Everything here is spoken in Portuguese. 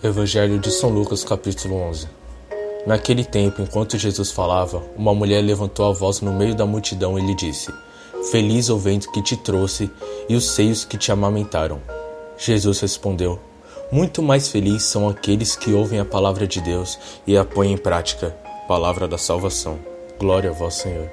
Evangelho de São Lucas, capítulo 11. Naquele tempo, enquanto Jesus falava, uma mulher levantou a voz no meio da multidão e lhe disse: Feliz é o vento que te trouxe e os seios que te amamentaram. Jesus respondeu: Muito mais felizes são aqueles que ouvem a palavra de Deus e a põem em prática. Palavra da salvação. Glória a vós, Senhor.